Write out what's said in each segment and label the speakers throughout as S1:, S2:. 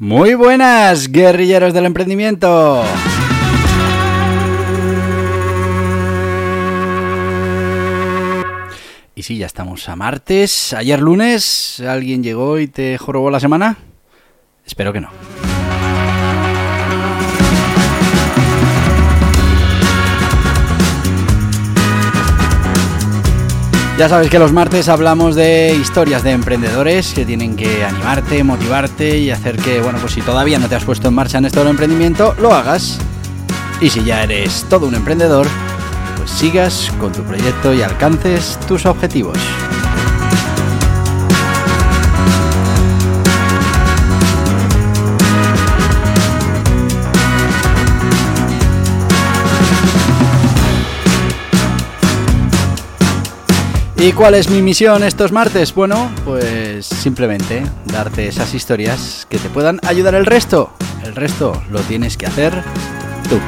S1: Muy buenas, guerrilleros del emprendimiento. Y sí, ya estamos a martes. Ayer lunes, ¿alguien llegó y te jorobó la semana? Espero que no. Ya sabes que los martes hablamos de historias de emprendedores que tienen que animarte, motivarte y hacer que, bueno, pues si todavía no te has puesto en marcha en esto del emprendimiento, lo hagas. Y si ya eres todo un emprendedor, pues sigas con tu proyecto y alcances tus objetivos. ¿Y cuál es mi misión estos martes? Bueno, pues simplemente darte esas historias que te puedan ayudar el resto. El resto lo tienes que hacer tú.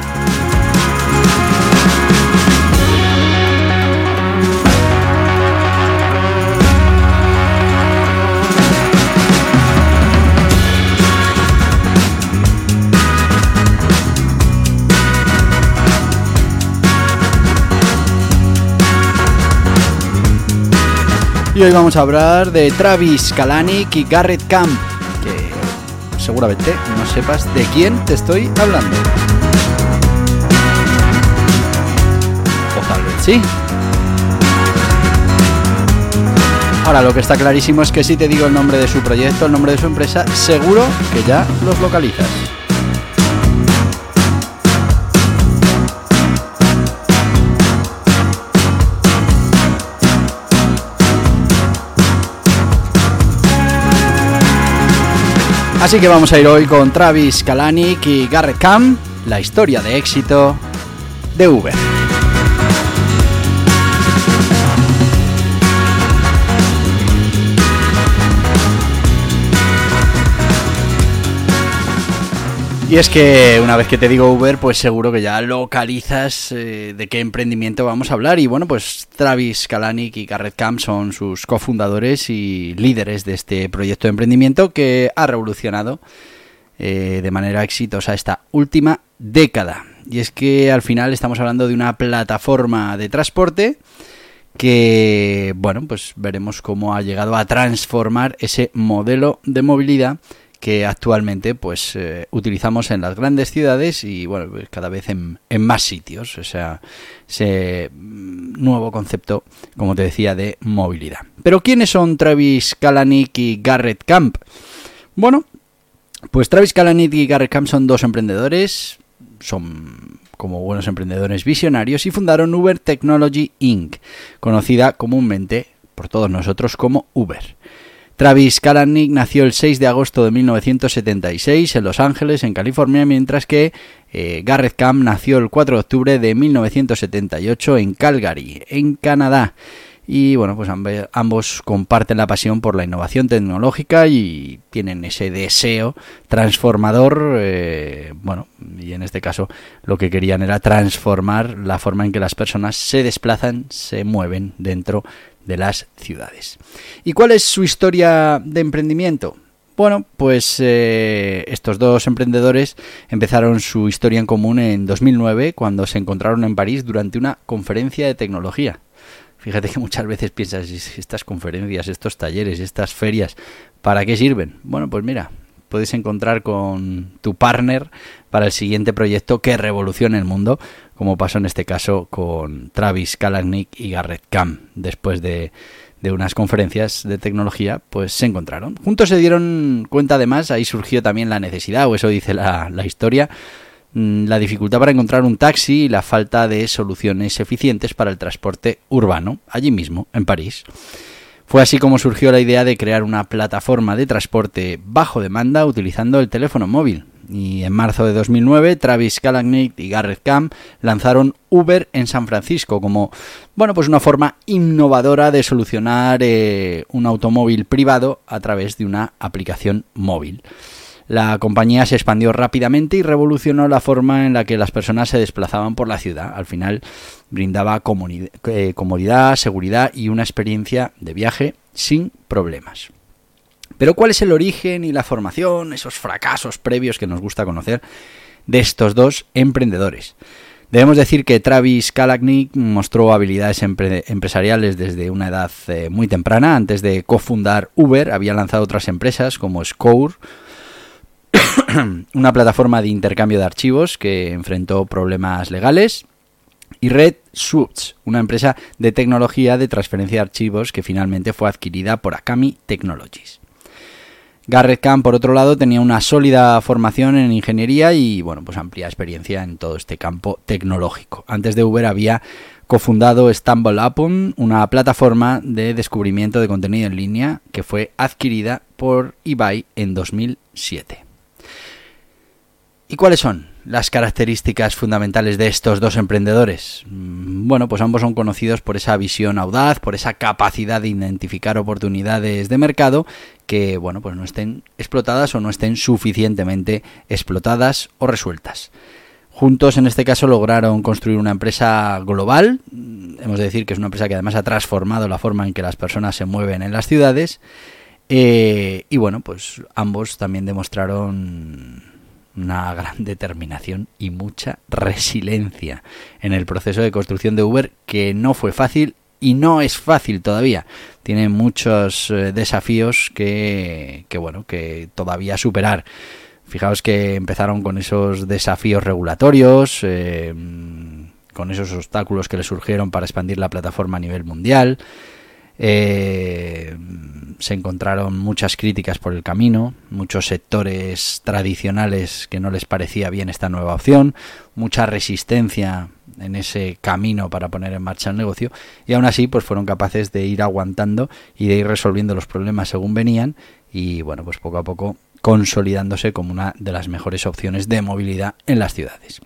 S1: Hoy vamos a hablar de Travis Kalanick y Garrett Camp, que seguramente no sepas de quién te estoy hablando. O tal vez sí. Ahora lo que está clarísimo es que si te digo el nombre de su proyecto, el nombre de su empresa, seguro que ya los localizas. Así que vamos a ir hoy con Travis Kalanick y Garrett Camp, la historia de éxito de Uber. Y es que una vez que te digo Uber, pues seguro que ya localizas eh, de qué emprendimiento vamos a hablar. Y bueno, pues Travis Kalanick y Garrett Camp son sus cofundadores y líderes de este proyecto de emprendimiento que ha revolucionado eh, de manera exitosa esta última década. Y es que al final estamos hablando de una plataforma de transporte que, bueno, pues veremos cómo ha llegado a transformar ese modelo de movilidad que actualmente pues eh, utilizamos en las grandes ciudades y bueno pues, cada vez en, en, más sitios. O sea ese mm, nuevo concepto como te decía de movilidad. Pero quiénes son Travis Kalanick y Garrett Camp bueno pues Travis Kalanick y Garrett Camp son dos emprendedores son como buenos emprendedores visionarios y fundaron Uber Technology Inc. conocida comúnmente por todos nosotros como Uber Travis Kalanick nació el 6 de agosto de 1976 en Los Ángeles, en California, mientras que eh, Garrett Camp nació el 4 de octubre de 1978 en Calgary, en Canadá. Y bueno, pues ambos comparten la pasión por la innovación tecnológica y tienen ese deseo transformador. Eh, bueno, y en este caso lo que querían era transformar la forma en que las personas se desplazan, se mueven dentro de las ciudades. ¿Y cuál es su historia de emprendimiento? Bueno, pues eh, estos dos emprendedores empezaron su historia en común en 2009 cuando se encontraron en París durante una conferencia de tecnología. Fíjate que muchas veces piensas, estas conferencias, estos talleres, estas ferias, ¿para qué sirven? Bueno, pues mira, puedes encontrar con tu partner para el siguiente proyecto que revolucione el mundo, como pasó en este caso con Travis Kalanick y Garrett Camp. Después de, unas conferencias de tecnología, pues se encontraron. Juntos se dieron cuenta además, ahí surgió también la necesidad, o eso dice la, la historia, mm, la dificultad para encontrar un taxi y la falta de soluciones eficientes para el transporte urbano, allí mismo, en París. Fue así como surgió la idea de crear una plataforma de transporte bajo demanda utilizando el teléfono móvil. Y en marzo de 2009, Travis Kalanick y Garrett Camp lanzaron Uber en San Francisco como, bueno, pues una forma innovadora de solucionar eh, un automóvil privado a través de una aplicación móvil. La compañía se expandió rápidamente y revolucionó la forma en la que las personas se desplazaban por la ciudad. Al final brindaba eh, comodidad, seguridad y una experiencia de viaje sin problemas. Pero ¿cuál es el origen y la formación, esos fracasos previos que nos gusta conocer de estos dos emprendedores? Debemos decir que Travis Kalanick mostró habilidades empresariales desde una edad eh, muy temprana. Antes de cofundar Uber, había lanzado otras empresas como Score, una plataforma de intercambio de archivos que enfrentó problemas legales, y Red Swoops, una empresa de tecnología de transferencia de archivos que finalmente fue adquirida por Akami Technologies. Garrett Kahn, por otro lado, tenía una sólida formación en ingeniería y bueno, pues amplia experiencia en todo este campo tecnológico. Antes de Uber había cofundado Stumble Upon, una plataforma de descubrimiento de contenido en línea que fue adquirida por eBay en 2007. ¿Y cuáles son las características fundamentales de estos dos emprendedores? Mm, bueno, pues ambos son conocidos por esa visión audaz, por esa capacidad de identificar oportunidades de mercado que, bueno, pues no estén explotadas o no estén suficientemente explotadas o resueltas. Juntos, en este caso, lograron construir una empresa global. Mm, hemos de decir que es una empresa que además ha transformado la forma en que las personas se mueven en las ciudades. Eh, y bueno, pues ambos también demostraron una gran determinación y mucha resiliencia en el proceso de construcción de Uber que no fue fácil y no es fácil todavía. Tiene muchos eh, desafíos que, que, bueno, que todavía superar. Fijaos que empezaron con esos desafíos regulatorios, eh, con esos obstáculos que le surgieron para expandir la plataforma a nivel mundial. Eh, se encontraron muchas críticas por el camino, muchos sectores tradicionales que no les parecía bien esta nueva opción, mucha resistencia en ese camino para poner en marcha el negocio y aún así pues fueron capaces de ir aguantando y de ir resolviendo los problemas según venían y bueno pues poco a poco consolidándose como una de las mejores opciones de movilidad en las ciudades.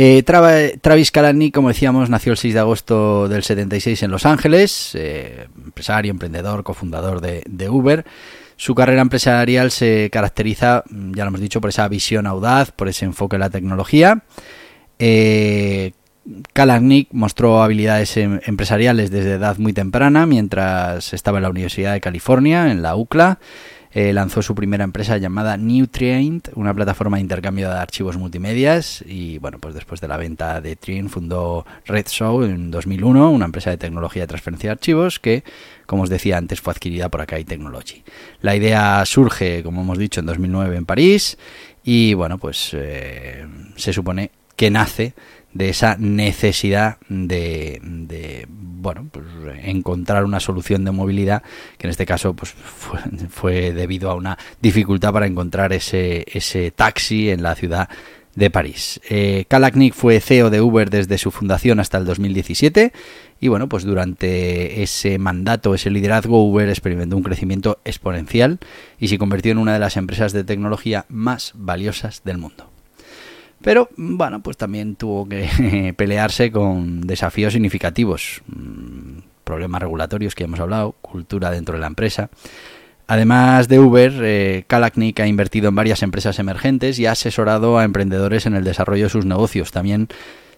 S1: Eh, Travis Kalanick, como decíamos, nació el 6 de agosto del 76 en Los Ángeles, eh, empresario, emprendedor, cofundador de, Uber. Su carrera empresarial se caracteriza, ya lo hemos dicho, por esa visión audaz, por ese enfoque en la tecnología. Eh, Kalanick mostró habilidades em, empresariales desde edad muy temprana, mientras estaba en la Universidad de California, en la UCLA. Eh, lanzó su primera empresa llamada Nutrient, una plataforma de intercambio de archivos multimedias y bueno, pues después de la venta de Trient fundó Red Show en 2001, una empresa de tecnología de transferencia de archivos que, como os decía antes, fue adquirida por Akai Technology. La idea surge, como hemos dicho, en 2009 en París y bueno, pues eh, se supone que nace de esa necesidad de, bueno pues encontrar una solución de movilidad que en este caso pues fue, debido a una dificultad para encontrar ese, ese taxi en la ciudad de París. Eh, Kalaknik fue CEO de Uber desde su fundación hasta el 2017 y bueno, pues durante ese mandato, ese liderazgo, Uber experimentó un crecimiento exponencial y se convirtió en una de las empresas de tecnología más valiosas del mundo. Pero bueno, pues también tuvo que pelearse con desafíos significativos, mm, problemas regulatorios que hemos hablado, cultura dentro de la empresa. Además de Uber, eh, Kalaknik ha invertido en varias empresas emergentes y ha asesorado a emprendedores en el desarrollo de sus negocios. También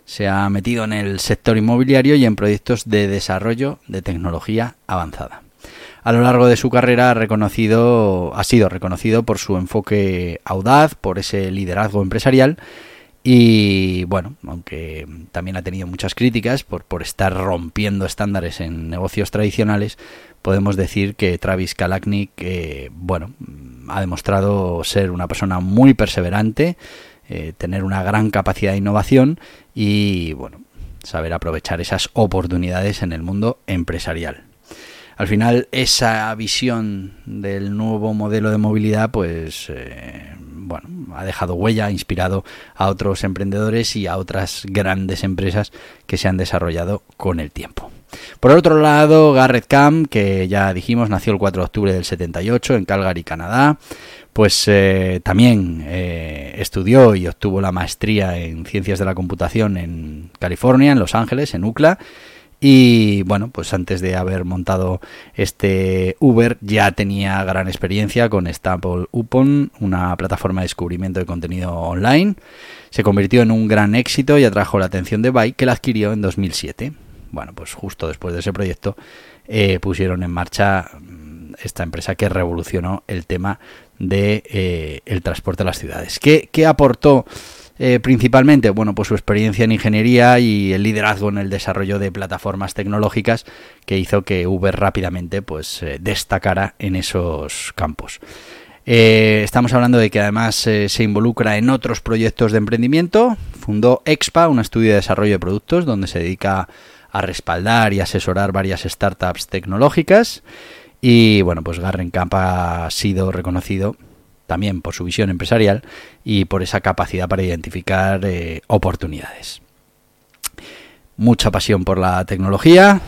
S1: se ha metido en el sector inmobiliario y en proyectos de desarrollo de tecnología avanzada. A lo largo de su carrera ha, reconocido, ha sido reconocido por su enfoque audaz, por ese liderazgo empresarial y bueno, aunque también ha tenido muchas críticas por, por estar rompiendo estándares en negocios tradicionales, podemos decir que Travis Kalanick, eh, bueno, ha demostrado ser una persona muy perseverante, eh, tener una gran capacidad de innovación y bueno, saber aprovechar esas oportunidades en el mundo empresarial. Al final esa visión del nuevo modelo de movilidad pues eh, bueno ha dejado huella ha inspirado a otros emprendedores y a otras grandes empresas que se han desarrollado con el tiempo Por otro lado, Garrett Camp, que ya dijimos, nació el 4 de octubre del 78 en Calgary, Canadá, pues eh, también eh, estudió y obtuvo la maestría en ciencias de la computación en California, en Los Ángeles, en UCLA. Y bueno, pues antes de haber montado este Uber ya tenía gran experiencia con Staple Upon, una plataforma de descubrimiento de contenido online. Se convirtió en un gran éxito y atrajo la atención de Byte, que la adquirió en 2007. Bueno, pues justo después de ese proyecto eh, pusieron en marcha mm, esta empresa que revolucionó el tema de eh, el transporte a las ciudades. ¿Qué, qué aportó eh, principalmente? Bueno, pues su experiencia en ingeniería y el liderazgo en el desarrollo de plataformas tecnológicas que hizo que Uber rápidamente pues eh, destacara en esos campos. estamos hablando de que además se involucra en otros proyectos de emprendimiento. Fundó Expa, un estudio de desarrollo de productos donde se dedica a respaldar y asesorar varias startups tecnológicas. Y bueno, pues Garren Camp ha sido reconocido también por su visión empresarial y por esa capacidad para identificar eh, oportunidades. Mucha pasión por la tecnología,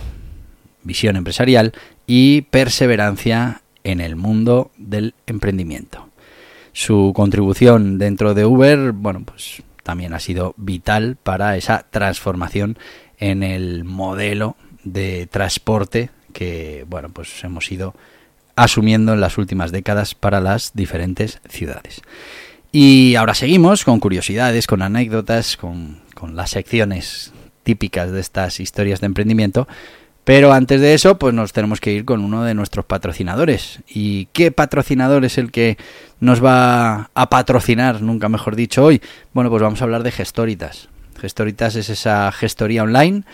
S1: visión empresarial y perseverancia en el mundo del emprendimiento. Su contribución dentro de Uber, bueno, pues también ha sido vital para esa transformación en el modelo de transporte que bueno, pues hemos ido asumiendo en las últimas décadas para las diferentes ciudades. Y ahora seguimos con curiosidades, con anécdotas, con, con las secciones típicas de estas historias de emprendimiento. Pero antes de eso, pues nos tenemos que ir con uno de nuestros patrocinadores. ¿Y qué patrocinador es el que nos va a patrocinar, nunca mejor dicho, hoy? Bueno, pues vamos a hablar de Gestoritas. Gestoritas es esa gestoría online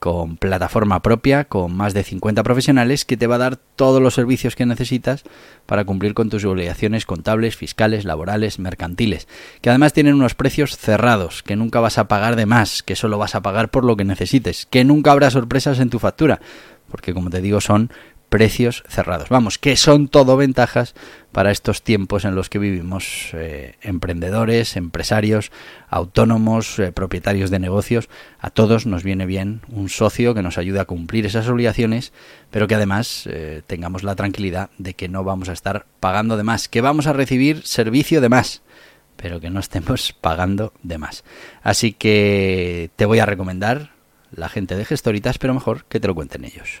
S1: con plataforma propia, con más de 50 profesionales, que te va a dar todos los servicios que necesitas para cumplir con tus obligaciones contables, fiscales, laborales, mercantiles, que además tienen unos precios cerrados, que nunca vas a pagar de más, que solo vas a pagar por lo que necesites, que nunca habrá sorpresas en tu factura, porque como te digo son precios cerrados. Vamos, que son todo ventajas para estos tiempos en los que vivimos eh, emprendedores, empresarios, autónomos, eh, propietarios de negocios. A todos nos viene bien un socio que nos ayude a cumplir esas obligaciones, pero que además eh, tengamos la tranquilidad de que no vamos a estar pagando de más, que vamos a recibir servicio de más pero que no estemos pagando de más. Así que te voy a recomendar la gente de Gestoritas, pero mejor que te lo cuenten ellos.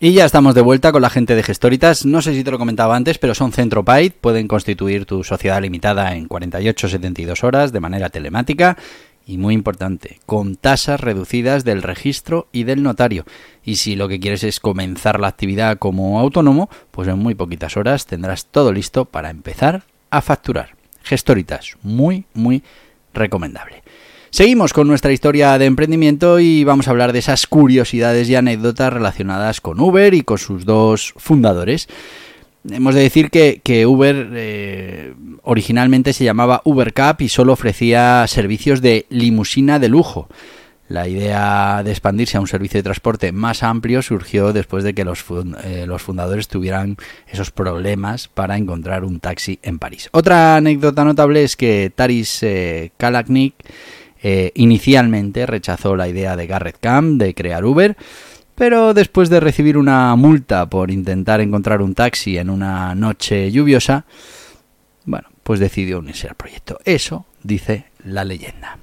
S1: Y ya estamos de vuelta con la gente de Gestoritas. No sé si te lo comentaba antes, pero son CentroPaid. Pueden constituir tu sociedad limitada en 48-72 horas de manera telemática. Y muy importante, con tasas reducidas del registro y del notario. Y si lo que quieres es comenzar la actividad como autónomo, pues en muy poquitas horas tendrás todo listo para empezar a facturar. Gestoritas, muy, muy recomendable. Seguimos con nuestra historia de emprendimiento y vamos a hablar de esas curiosidades y anécdotas relacionadas con Uber y con sus dos fundadores. Hemos de decir que, Uber eh, originalmente se llamaba UberCap y solo ofrecía servicios de limusina de lujo. La idea de expandirse a un servicio de transporte más amplio surgió después de que los, eh, fundadores tuvieran esos problemas para encontrar un taxi en París. Otra anécdota notable es que Taris eh, Kalaknik eh, inicialmente rechazó la idea de Garrett Camp de crear Uber, pero después de recibir una multa por intentar encontrar un taxi en una noche lluviosa, bueno, pues decidió unirse al proyecto. Eso dice la leyenda.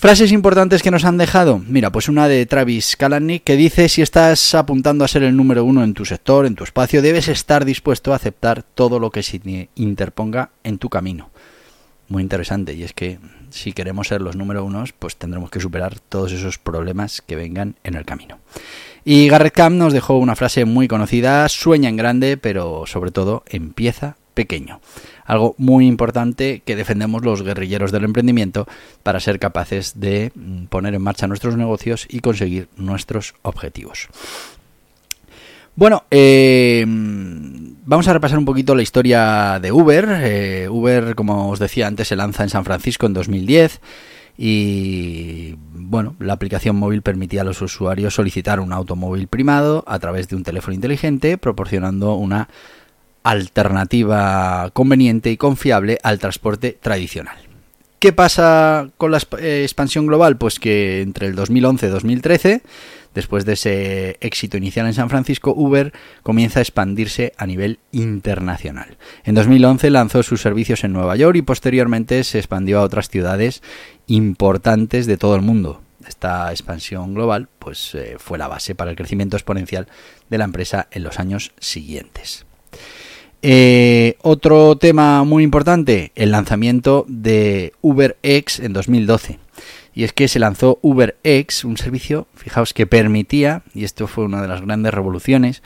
S1: Frases importantes que nos han dejado. Mira, pues una de Travis Kalanick que dice si estás apuntando a ser el número uno en tu sector, en tu espacio, debes estar dispuesto a aceptar todo lo que se interponga en tu camino. Muy interesante y es que si queremos ser los número unos, pues tendremos que superar todos esos problemas que vengan en el camino. Y Garrett Camp nos dejó una frase muy conocida, sueña en grande, pero sobre todo empieza pequeño. Algo muy importante que defendemos los guerrilleros del emprendimiento para ser capaces de mm, poner en marcha nuestros negocios y conseguir nuestros objetivos. Bueno, eh, vamos a repasar un poquito la historia de Uber. Eh, Uber, como os decía antes, se lanza en San Francisco en 2010 y bueno, la aplicación móvil permitía a los usuarios solicitar un automóvil primado a través de un teléfono inteligente, proporcionando una alternativa conveniente y confiable al transporte tradicional. ¿Qué pasa con la eh, expansión global? Pues que entre el 2011 y 2013 Después de ese éxito inicial en San Francisco, Uber comienza a expandirse a nivel internacional. En 2011 lanzó sus servicios en Nueva York y posteriormente se expandió a otras ciudades importantes de todo el mundo. Esta expansión global pues, eh, fue la base para el crecimiento exponencial de la empresa en los años siguientes. Eh, otro tema muy importante, el lanzamiento de UberX en 2012 y es que se lanzó UberX, un servicio, fijaos, que permitía, y esto fue una de las grandes revoluciones,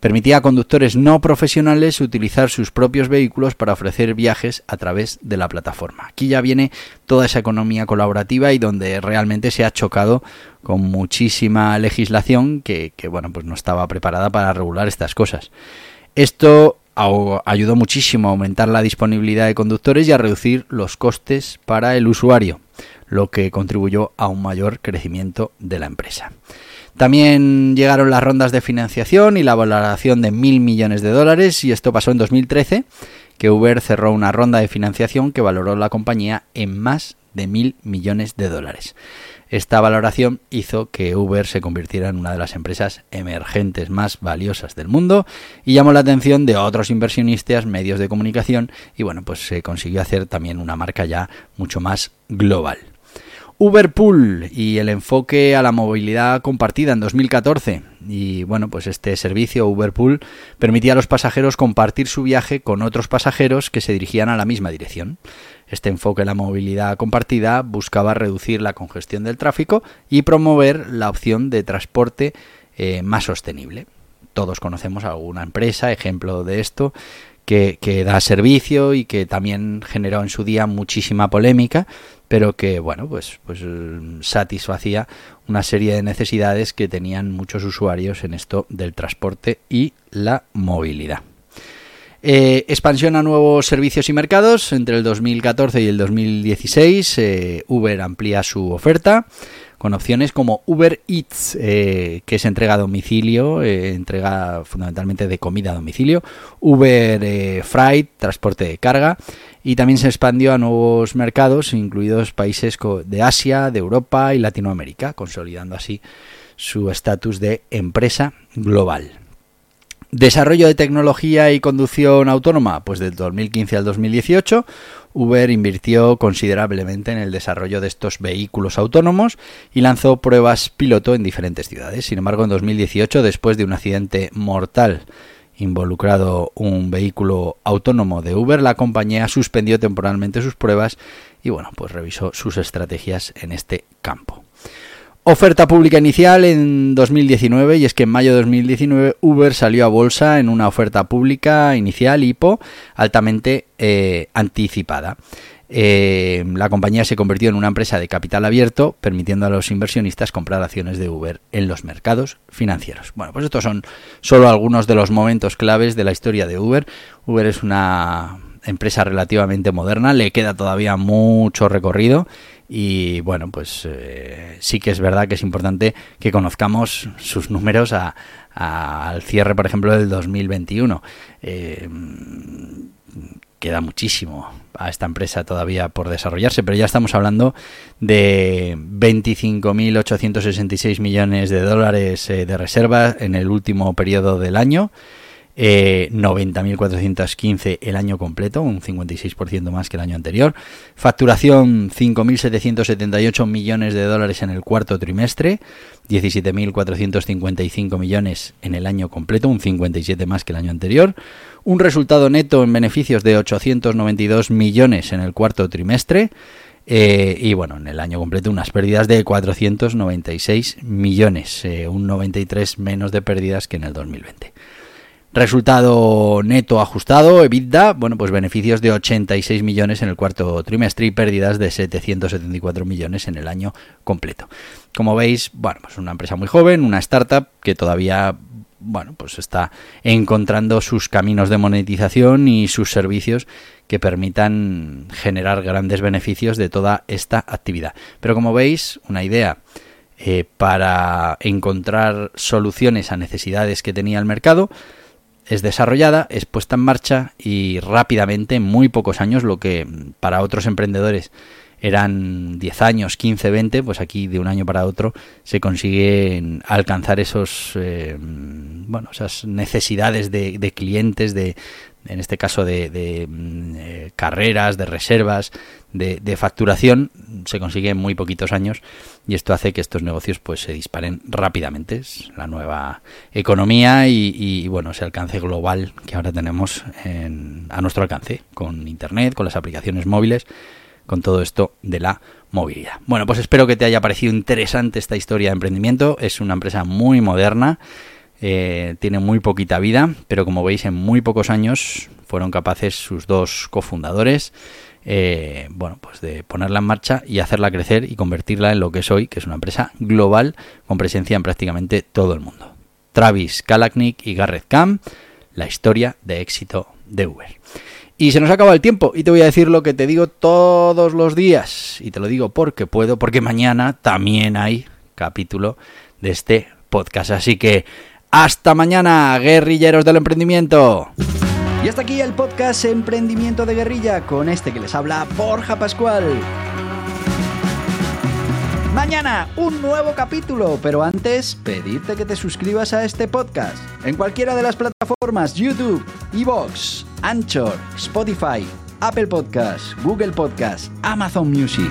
S1: permitía a conductores no profesionales utilizar sus propios vehículos para ofrecer viajes a través de la plataforma. Aquí ya viene toda esa economía colaborativa y donde realmente se ha chocado con muchísima legislación que, que bueno, pues no estaba preparada para regular estas cosas. Esto ayudó muchísimo a aumentar la disponibilidad de conductores y a reducir los costes para el usuario lo que contribuyó a un mayor crecimiento de la empresa. También llegaron las rondas de financiación y la valoración de mil millones de dólares y esto pasó en 2013, que Uber cerró una ronda de financiación que valoró la compañía en más de mil millones de dólares. Esta valoración hizo que Uber se convirtiera en una de las empresas emergentes más valiosas del mundo y llamó la atención de otros inversionistas, medios de comunicación y bueno, pues se consiguió hacer también una marca ya mucho más global. Uberpool y el enfoque a la movilidad compartida en 2014. Y bueno, pues este servicio Uberpool permitía a los pasajeros compartir su viaje con otros pasajeros que se dirigían a la misma dirección. Este enfoque a la movilidad compartida buscaba reducir la congestión del tráfico y promover la opción de transporte eh, más sostenible. Todos conocemos alguna empresa, ejemplo de esto, que, da servicio y que también generó en su día muchísima polémica, pero que bueno, pues, pues satisfacía una serie de necesidades que tenían muchos usuarios en esto del transporte y la movilidad. Eh, expansión a nuevos servicios y mercados. Entre el 2014 y el 2016, eh, Uber amplía su oferta con opciones como Uber Eats, eh, que es entrega a domicilio, eh, entrega fundamentalmente de comida a domicilio, Uber eh, Freight, transporte de carga, y también se expandió a nuevos mercados, incluidos países de Asia, de Europa y Latinoamérica, consolidando así su estatus de empresa global. Desarrollo de tecnología y conducción autónoma, pues del 2015 al 2018, Uber invirtió considerablemente en el desarrollo de estos vehículos autónomos y lanzó pruebas piloto en diferentes ciudades. Sin embargo, en 2018, después de un accidente mortal involucrado un vehículo autónomo de Uber, la compañía suspendió temporalmente sus pruebas y bueno, pues revisó sus estrategias en este campo. Oferta pública inicial en 2019 y es que en mayo de 2019 Uber salió a bolsa en una oferta pública inicial IPO altamente eh, anticipada. Eh, la compañía se convirtió en una empresa de capital abierto, permitiendo a los inversionistas comprar acciones de Uber en los mercados financieros. Bueno, pues estos son solo algunos de los momentos claves de la historia de Uber. Uber es una empresa relativamente moderna, le queda todavía mucho recorrido y bueno, pues eh, sí que es verdad que es importante que conozcamos sus números al cierre, por ejemplo, del 2021. Eh, queda muchísimo a esta empresa todavía por desarrollarse, pero ya estamos hablando de 25.866 millones de dólares eh, de reservas en el último periodo del año. Eh, 90.415 el año completo, un 56% más que el año anterior. Facturación 5.778 millones de dólares en el cuarto trimestre, 17.455 millones en el año completo, un 57 más que el año anterior. Un resultado neto en beneficios de 892 millones en el cuarto trimestre. Eh, y bueno, en el año completo unas pérdidas de 496 millones, eh, un 93 menos de pérdidas que en el 2020. Resultado neto ajustado, EBITDA, bueno, pues beneficios de 86 millones en el cuarto trimestre y pérdidas de 774 millones en el año completo. Como veis, bueno, pues una empresa muy joven, una startup que todavía bueno, pues está encontrando sus caminos de monetización y sus servicios que permitan generar grandes beneficios de toda esta actividad. Pero como veis, una idea eh, para encontrar soluciones a necesidades que tenía el mercado, es desarrollada, es puesta en marcha y rápidamente, en muy pocos años, lo que para otros emprendedores eran 10 años, 15, 20, pues aquí de un año para otro se consigue alcanzar esos, eh, bueno, esas necesidades de, de, clientes, de, en este caso de, de mm, eh, carreras, de reservas, de, facturación, se consigue en muy poquitos años y esto hace que estos negocios pues se disparen rápidamente. Es la nueva economía y, y bueno, ese alcance global que ahora tenemos en, a nuestro alcance con Internet, con las aplicaciones móviles con todo esto de la movilidad. Bueno, pues espero que te haya parecido interesante esta historia de emprendimiento. Es una empresa muy moderna, eh, tiene muy poquita vida, pero como veis en muy pocos años fueron capaces sus dos cofundadores, eh, bueno, pues de ponerla en marcha y hacerla crecer y convertirla en lo que es hoy, que es una empresa global con presencia en prácticamente todo el mundo. Travis Kalanick y Garrett Camp, la historia de éxito de Uber. Y se nos acaba el tiempo y te voy a decir lo que te digo todos los días. Y te lo digo porque puedo, porque mañana también hay capítulo de este podcast. Así que hasta mañana, guerrilleros del emprendimiento. Y hasta aquí el podcast Emprendimiento de Guerrilla con este que les habla Borja Pascual. Mañana un nuevo capítulo, pero antes pedirte que te suscribas a este podcast en cualquiera de las plataformas YouTube, Evox, Anchor, Spotify, Apple Podcasts, Google Podcasts, Amazon Music.